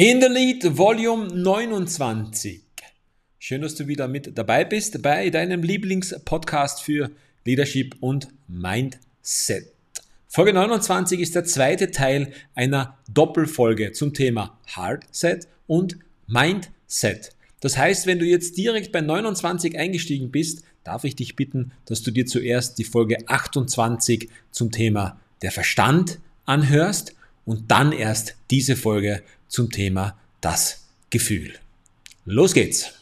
In the Lead Volume 29. Schön, dass du wieder mit dabei bist bei deinem Lieblingspodcast für Leadership und Mindset. Folge 29 ist der zweite Teil einer Doppelfolge zum Thema Hardset und Mindset. Das heißt, wenn du jetzt direkt bei 29 eingestiegen bist, darf ich dich bitten, dass du dir zuerst die Folge 28 zum Thema der Verstand anhörst und dann erst diese Folge zum Thema das Gefühl. Los geht's!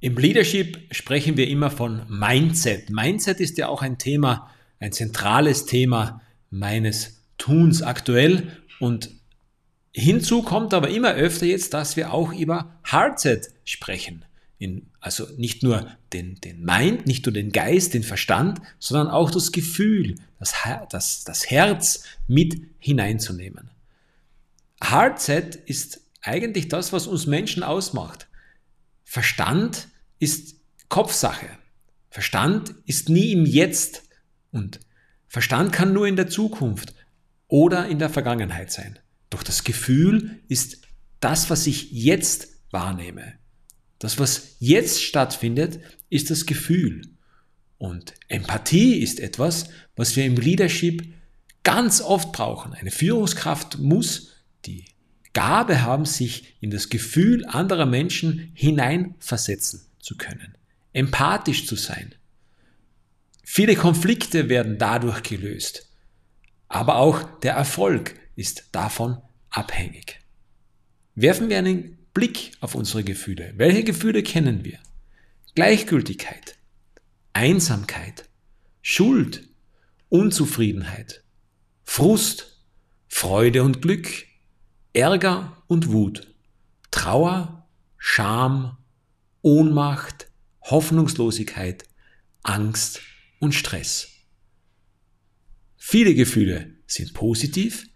Im Leadership sprechen wir immer von Mindset. Mindset ist ja auch ein Thema, ein zentrales Thema meines Tuns aktuell und hinzu kommt aber immer öfter jetzt, dass wir auch über Hardset sprechen in, also nicht nur den, den Mind, nicht nur den Geist, den Verstand, sondern auch das Gefühl, das, das, das Herz mit hineinzunehmen. Hardset ist eigentlich das, was uns Menschen ausmacht. Verstand ist Kopfsache. Verstand ist nie im Jetzt und Verstand kann nur in der Zukunft oder in der Vergangenheit sein. Doch das Gefühl ist das, was ich jetzt wahrnehme. Das, was jetzt stattfindet, ist das Gefühl. Und Empathie ist etwas, was wir im Leadership ganz oft brauchen. Eine Führungskraft muss die Gabe haben, sich in das Gefühl anderer Menschen hineinversetzen zu können. Empathisch zu sein. Viele Konflikte werden dadurch gelöst. Aber auch der Erfolg ist davon abhängig. Werfen wir einen Blick auf unsere Gefühle. Welche Gefühle kennen wir? Gleichgültigkeit, Einsamkeit, Schuld, Unzufriedenheit, Frust, Freude und Glück, Ärger und Wut, Trauer, Scham, Ohnmacht, Hoffnungslosigkeit, Angst und Stress. Viele Gefühle sind positiv,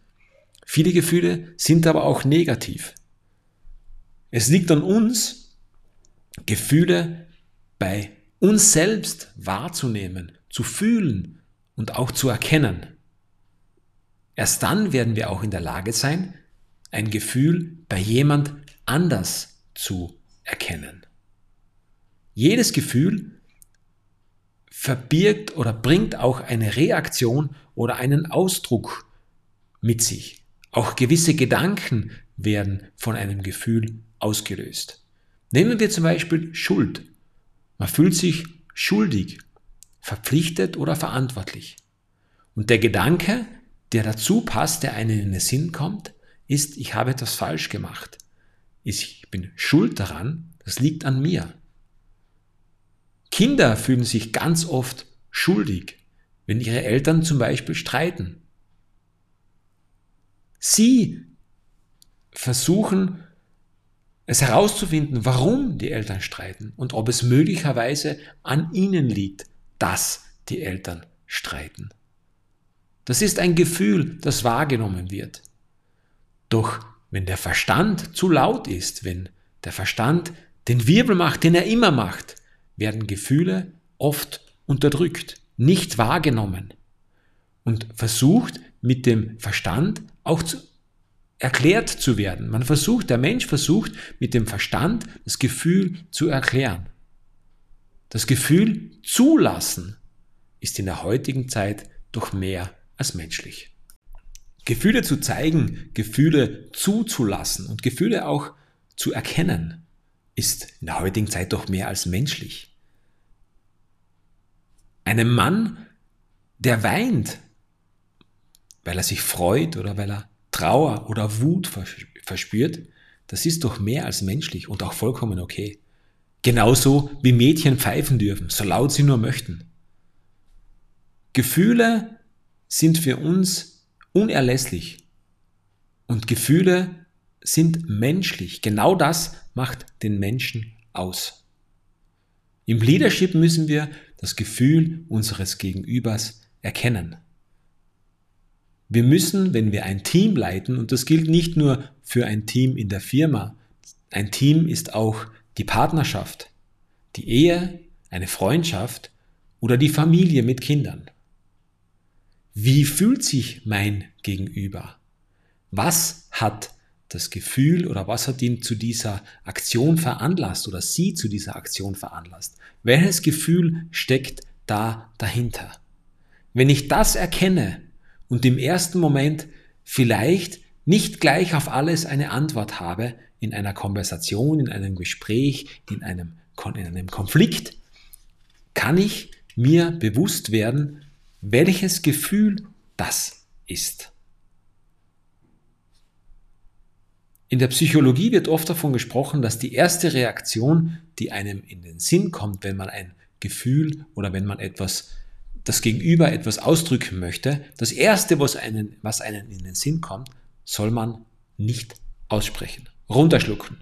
viele Gefühle sind aber auch negativ. Es liegt an uns, Gefühle bei uns selbst wahrzunehmen, zu fühlen und auch zu erkennen. Erst dann werden wir auch in der Lage sein, ein Gefühl bei jemand anders zu erkennen. Jedes Gefühl verbirgt oder bringt auch eine Reaktion oder einen Ausdruck mit sich. Auch gewisse Gedanken werden von einem Gefühl ausgelöst. Nehmen wir zum Beispiel Schuld. Man fühlt sich schuldig, verpflichtet oder verantwortlich. Und der Gedanke, der dazu passt, der einem in den Sinn kommt, ist, ich habe etwas falsch gemacht. Ich bin schuld daran, das liegt an mir. Kinder fühlen sich ganz oft schuldig, wenn ihre Eltern zum Beispiel streiten. Sie versuchen es herauszufinden, warum die Eltern streiten und ob es möglicherweise an ihnen liegt, dass die Eltern streiten. Das ist ein Gefühl, das wahrgenommen wird. Doch wenn der Verstand zu laut ist, wenn der Verstand den Wirbel macht, den er immer macht, werden Gefühle oft unterdrückt, nicht wahrgenommen und versucht mit dem Verstand auch zu, erklärt zu werden. Man versucht, der Mensch versucht mit dem Verstand das Gefühl zu erklären. Das Gefühl zulassen ist in der heutigen Zeit doch mehr als menschlich. Gefühle zu zeigen, Gefühle zuzulassen und Gefühle auch zu erkennen, ist in der heutigen Zeit doch mehr als menschlich. Einem Mann, der weint, weil er sich freut oder weil er Trauer oder Wut verspürt, das ist doch mehr als menschlich und auch vollkommen okay. Genauso wie Mädchen pfeifen dürfen, so laut sie nur möchten. Gefühle sind für uns unerlässlich und Gefühle sind menschlich. Genau das macht den Menschen aus. Im Leadership müssen wir das Gefühl unseres Gegenübers erkennen. Wir müssen, wenn wir ein Team leiten, und das gilt nicht nur für ein Team in der Firma, ein Team ist auch die Partnerschaft, die Ehe, eine Freundschaft oder die Familie mit Kindern. wie fühlt sich mein Gegenüber? Was hat das Gefühl oder was hat ihn zu dieser Aktion veranlasst oder sie zu dieser Aktion veranlasst? Welches Gefühl steckt da dahinter? Wenn ich das erkenne und im ersten Moment vielleicht nicht gleich auf alles eine Antwort habe, in einer Konversation, in einem Gespräch, in einem, in einem Konflikt, kann ich mir bewusst werden, welches Gefühl das ist. In der Psychologie wird oft davon gesprochen, dass die erste Reaktion, die einem in den Sinn kommt, wenn man ein Gefühl oder wenn man etwas, das Gegenüber etwas ausdrücken möchte, das erste, was einen, was einen in den Sinn kommt, soll man nicht aussprechen. Runterschlucken.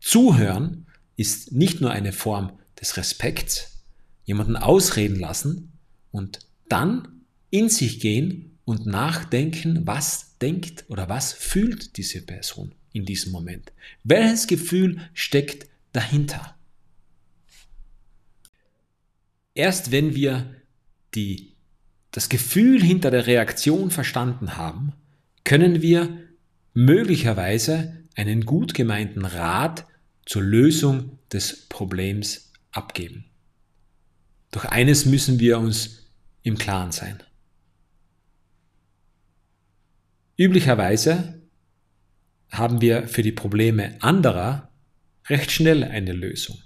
Zuhören ist nicht nur eine Form des Respekts, jemanden ausreden lassen und dann in sich gehen und nachdenken, was denkt oder was fühlt diese Person in diesem Moment. Welches Gefühl steckt dahinter? Erst wenn wir die, das Gefühl hinter der Reaktion verstanden haben, können wir möglicherweise einen gut gemeinten Rat zur Lösung des Problems abgeben. Doch eines müssen wir uns im Klaren sein. Üblicherweise haben wir für die Probleme anderer recht schnell eine Lösung.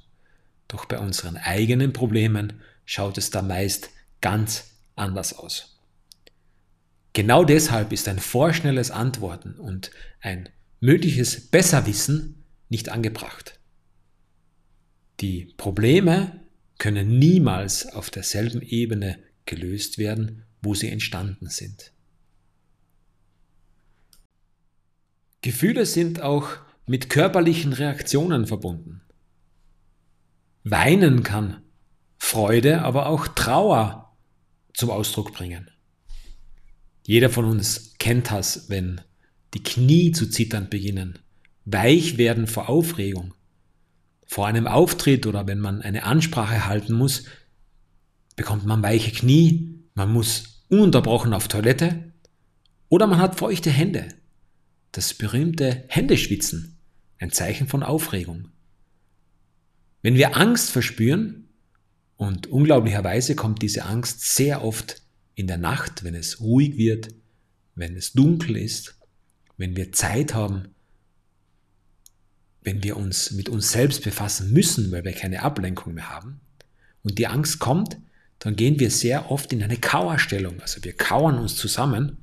Doch bei unseren eigenen Problemen schaut es da meist ganz anders aus. Genau deshalb ist ein vorschnelles Antworten und ein mögliches Besserwissen nicht angebracht. Die Probleme können niemals auf derselben Ebene gelöst werden, wo sie entstanden sind. Gefühle sind auch mit körperlichen Reaktionen verbunden. Weinen kann Freude, aber auch Trauer zum Ausdruck bringen. Jeder von uns kennt das, wenn die Knie zu zittern beginnen, weich werden vor Aufregung. Vor einem Auftritt oder wenn man eine Ansprache halten muss, bekommt man weiche Knie, man muss ununterbrochen auf Toilette oder man hat feuchte Hände. Das berühmte Händeschwitzen, ein Zeichen von Aufregung. Wenn wir Angst verspüren, und unglaublicherweise kommt diese Angst sehr oft in der Nacht, wenn es ruhig wird, wenn es dunkel ist, wenn wir Zeit haben, wenn wir uns mit uns selbst befassen müssen, weil wir keine Ablenkung mehr haben, und die Angst kommt, dann gehen wir sehr oft in eine Kauerstellung. Also wir kauern uns zusammen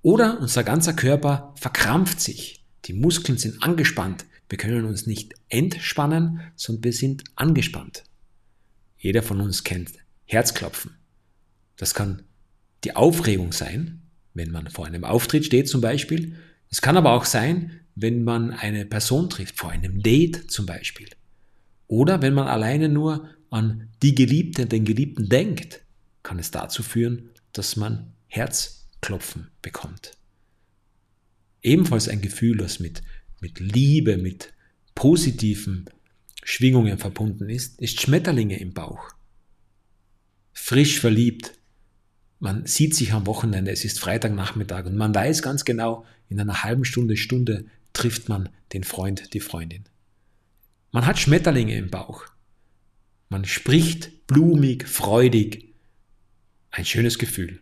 oder unser ganzer Körper verkrampft sich. Die Muskeln sind angespannt. Wir können uns nicht entspannen, sondern wir sind angespannt. Jeder von uns kennt Herzklopfen. Das kann die Aufregung sein, wenn man vor einem Auftritt steht zum Beispiel. Es kann aber auch sein, wenn man eine Person trifft, vor einem Date zum Beispiel. Oder wenn man alleine nur an die Geliebte, den Geliebten denkt, kann es dazu führen, dass man Herzklopfen bekommt. Ebenfalls ein Gefühl, das mit, mit Liebe, mit positiven Schwingungen verbunden ist, ist Schmetterlinge im Bauch. Frisch verliebt, man sieht sich am Wochenende, es ist Freitagnachmittag und man weiß ganz genau, in einer halben Stunde, Stunde trifft man den Freund, die Freundin. Man hat Schmetterlinge im Bauch. Man spricht blumig, freudig. Ein schönes Gefühl.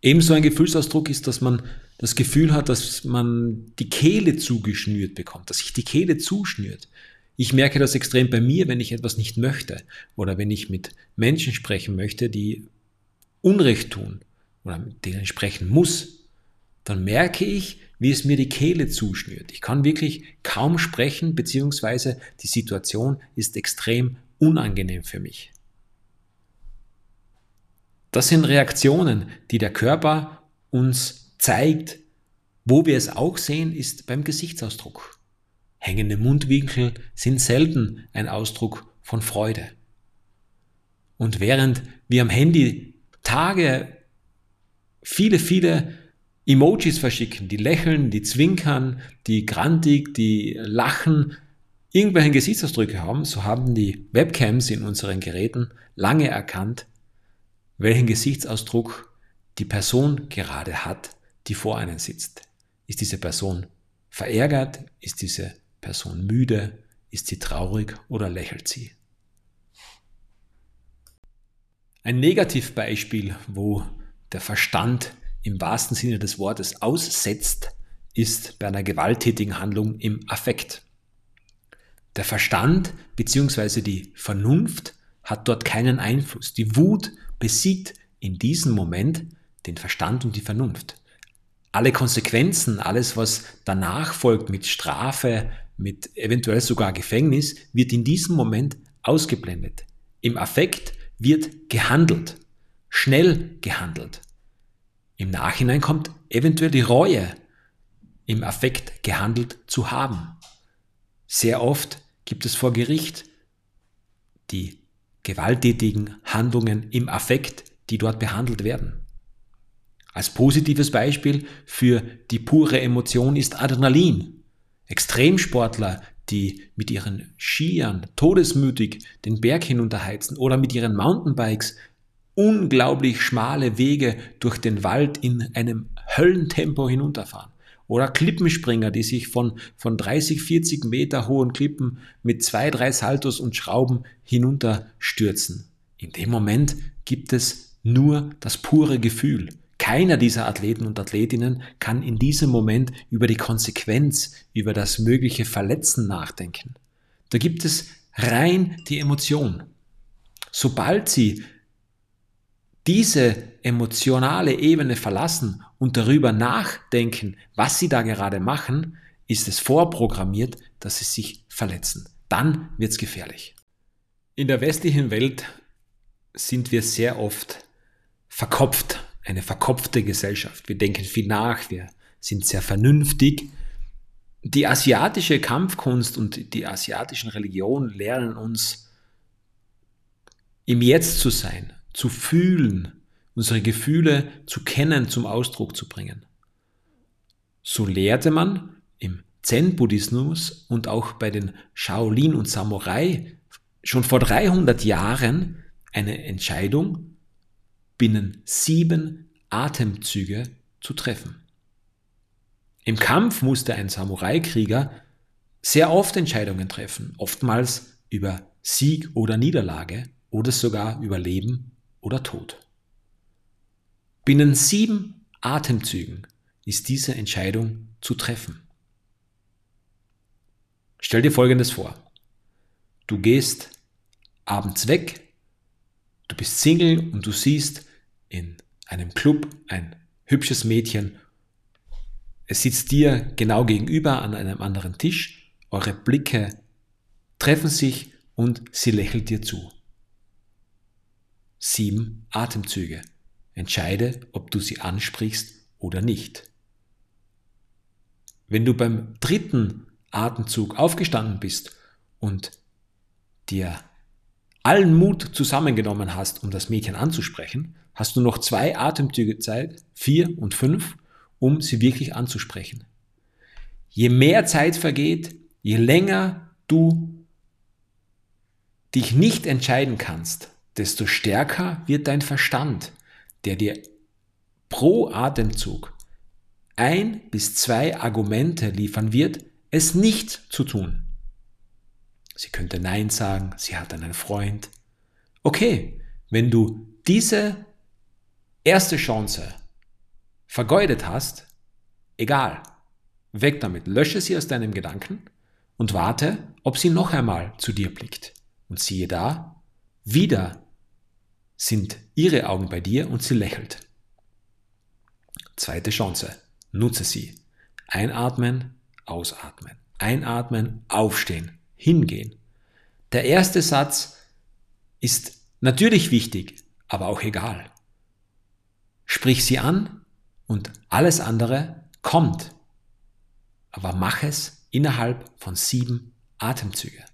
Ebenso ein Gefühlsausdruck ist, dass man das Gefühl hat, dass man die Kehle zugeschnürt bekommt, dass sich die Kehle zuschnürt. Ich merke das extrem bei mir, wenn ich etwas nicht möchte oder wenn ich mit Menschen sprechen möchte, die Unrecht tun oder mit denen sprechen muss, dann merke ich, wie es mir die Kehle zuschnürt. Ich kann wirklich kaum sprechen, beziehungsweise die Situation ist extrem unangenehm für mich. Das sind Reaktionen, die der Körper uns zeigt. Wo wir es auch sehen, ist beim Gesichtsausdruck. Hängende Mundwinkel sind selten ein Ausdruck von Freude. Und während wir am Handy Tage viele, viele Emojis verschicken, die lächeln, die zwinkern, die grantig, die lachen, irgendwelche Gesichtsausdrücke haben, so haben die Webcams in unseren Geräten lange erkannt, welchen Gesichtsausdruck die Person gerade hat, die vor einem sitzt. Ist diese Person verärgert? Ist diese Person müde? Ist sie traurig oder lächelt sie? Ein Negativbeispiel, wo der Verstand im wahrsten Sinne des Wortes aussetzt, ist bei einer gewalttätigen Handlung im Affekt. Der Verstand bzw. die Vernunft hat dort keinen Einfluss. Die Wut besiegt in diesem Moment den Verstand und die Vernunft. Alle Konsequenzen, alles, was danach folgt mit Strafe, mit eventuell sogar Gefängnis, wird in diesem Moment ausgeblendet. Im Affekt wird gehandelt, schnell gehandelt. Im Nachhinein kommt eventuell die Reue, im Affekt gehandelt zu haben. Sehr oft gibt es vor Gericht die gewalttätigen Handlungen im Affekt, die dort behandelt werden. Als positives Beispiel für die pure Emotion ist Adrenalin. Extremsportler, die mit ihren Skiern todesmütig den Berg hinunterheizen oder mit ihren Mountainbikes unglaublich schmale Wege durch den Wald in einem Höllentempo hinunterfahren. Oder Klippenspringer, die sich von, von 30, 40 Meter hohen Klippen mit zwei, drei Saltos und Schrauben hinunterstürzen. In dem Moment gibt es nur das pure Gefühl. Keiner dieser Athleten und Athletinnen kann in diesem Moment über die Konsequenz, über das mögliche Verletzen nachdenken. Da gibt es rein die Emotion. Sobald sie diese emotionale Ebene verlassen und darüber nachdenken, was sie da gerade machen, ist es vorprogrammiert, dass sie sich verletzen. Dann wird es gefährlich. In der westlichen Welt sind wir sehr oft verkopft eine verkopfte Gesellschaft. Wir denken viel nach, wir sind sehr vernünftig. Die asiatische Kampfkunst und die asiatischen Religionen lernen uns, im Jetzt zu sein, zu fühlen, unsere Gefühle zu kennen, zum Ausdruck zu bringen. So lehrte man im Zen-Buddhismus und auch bei den Shaolin und Samurai schon vor 300 Jahren eine Entscheidung, binnen sieben Atemzüge zu treffen. Im Kampf musste ein Samurai-Krieger sehr oft Entscheidungen treffen, oftmals über Sieg oder Niederlage oder sogar über Leben oder Tod. Binnen sieben Atemzügen ist diese Entscheidung zu treffen. Stell dir Folgendes vor. Du gehst abends weg Du bist Single und du siehst in einem Club ein hübsches Mädchen. Es sitzt dir genau gegenüber an einem anderen Tisch. Eure Blicke treffen sich und sie lächelt dir zu. Sieben Atemzüge. Entscheide, ob du sie ansprichst oder nicht. Wenn du beim dritten Atemzug aufgestanden bist und dir allen Mut zusammengenommen hast, um das Mädchen anzusprechen, hast du noch zwei Atemzüge Zeit, vier und fünf, um sie wirklich anzusprechen. Je mehr Zeit vergeht, je länger du dich nicht entscheiden kannst, desto stärker wird dein Verstand, der dir pro Atemzug ein bis zwei Argumente liefern wird, es nicht zu tun. Sie könnte Nein sagen, sie hat einen Freund. Okay, wenn du diese erste Chance vergeudet hast, egal, weg damit, lösche sie aus deinem Gedanken und warte, ob sie noch einmal zu dir blickt. Und siehe da, wieder sind ihre Augen bei dir und sie lächelt. Zweite Chance, nutze sie. Einatmen, ausatmen. Einatmen, aufstehen hingehen. Der erste Satz ist natürlich wichtig, aber auch egal. Sprich sie an und alles andere kommt. Aber mach es innerhalb von sieben Atemzüge.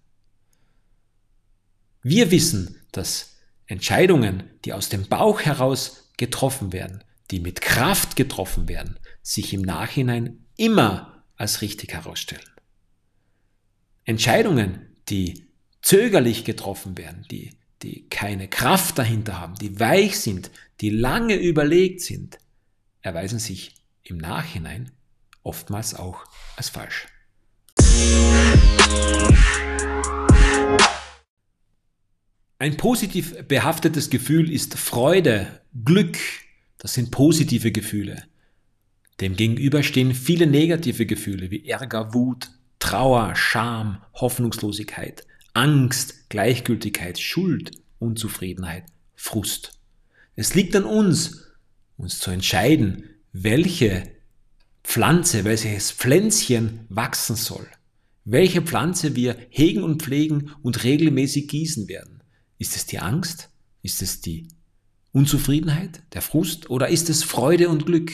Wir wissen, dass Entscheidungen, die aus dem Bauch heraus getroffen werden, die mit Kraft getroffen werden, sich im Nachhinein immer als richtig herausstellen. Entscheidungen, die zögerlich getroffen werden, die, die keine Kraft dahinter haben, die weich sind, die lange überlegt sind, erweisen sich im Nachhinein oftmals auch als falsch. Ein positiv behaftetes Gefühl ist Freude, Glück, das sind positive Gefühle. Demgegenüber stehen viele negative Gefühle wie Ärger, Wut, Trauer, Scham, Hoffnungslosigkeit, Angst, Gleichgültigkeit, Schuld, Unzufriedenheit, Frust. Es liegt an uns, uns zu entscheiden, welche Pflanze, welches Pflänzchen wachsen soll, welche Pflanze wir hegen und pflegen und regelmäßig gießen werden. Ist es die Angst? Ist es die Unzufriedenheit, der Frust oder ist es Freude und Glück?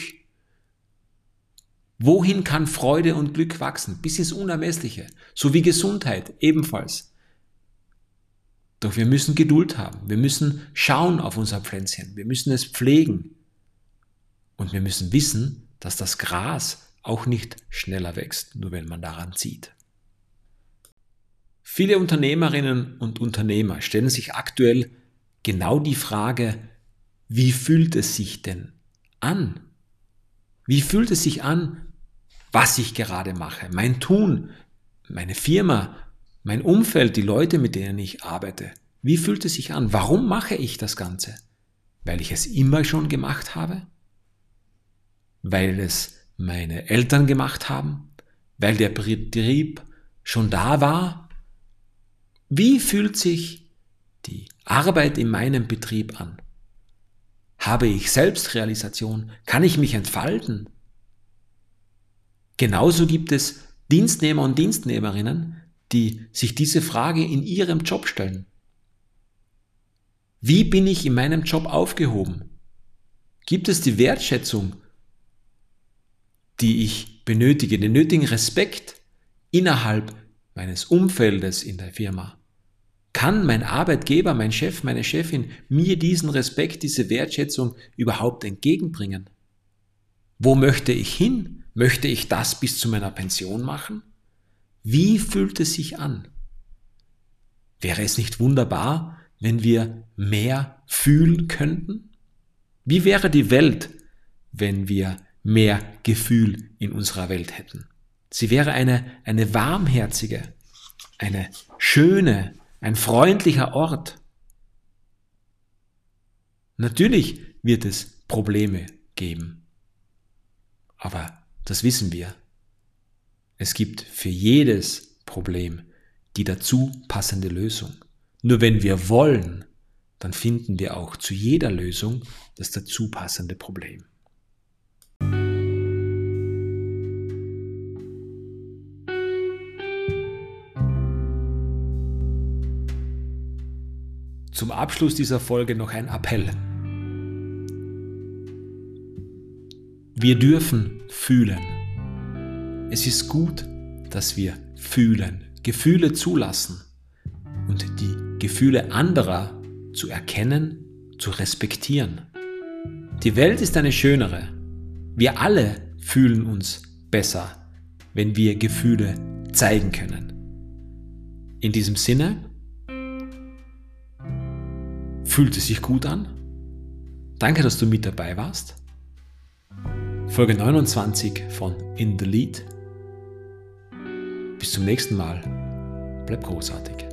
Wohin kann Freude und Glück wachsen? Bis ins Unermessliche. So wie Gesundheit ebenfalls. Doch wir müssen Geduld haben. Wir müssen schauen auf unser Pflänzchen. Wir müssen es pflegen. Und wir müssen wissen, dass das Gras auch nicht schneller wächst, nur wenn man daran zieht. Viele Unternehmerinnen und Unternehmer stellen sich aktuell genau die Frage, wie fühlt es sich denn an? Wie fühlt es sich an, was ich gerade mache? Mein Tun, meine Firma, mein Umfeld, die Leute, mit denen ich arbeite. Wie fühlt es sich an? Warum mache ich das Ganze? Weil ich es immer schon gemacht habe? Weil es meine Eltern gemacht haben? Weil der Betrieb schon da war wie fühlt sich die Arbeit in meinem Betrieb an? Habe ich Selbstrealisation? Kann ich mich entfalten? Genauso gibt es Dienstnehmer und Dienstnehmerinnen, die sich diese Frage in ihrem Job stellen. Wie bin ich in meinem Job aufgehoben? Gibt es die Wertschätzung, die ich benötige, den nötigen Respekt innerhalb meines Umfeldes in der Firma? Kann mein Arbeitgeber, mein Chef, meine Chefin mir diesen Respekt, diese Wertschätzung überhaupt entgegenbringen? Wo möchte ich hin? Möchte ich das bis zu meiner Pension machen? Wie fühlt es sich an? Wäre es nicht wunderbar, wenn wir mehr fühlen könnten? Wie wäre die Welt, wenn wir mehr Gefühl in unserer Welt hätten? Sie wäre eine, eine warmherzige, eine schöne, ein freundlicher Ort. Natürlich wird es Probleme geben, aber das wissen wir. Es gibt für jedes Problem die dazu passende Lösung. Nur wenn wir wollen, dann finden wir auch zu jeder Lösung das dazu passende Problem. Zum Abschluss dieser Folge noch ein Appell. Wir dürfen fühlen. Es ist gut, dass wir fühlen, Gefühle zulassen und die Gefühle anderer zu erkennen, zu respektieren. Die Welt ist eine schönere. Wir alle fühlen uns besser, wenn wir Gefühle zeigen können. In diesem Sinne, Fühlt es sich gut an? Danke, dass du mit dabei warst. Folge 29 von In the Lead. Bis zum nächsten Mal. Bleib großartig.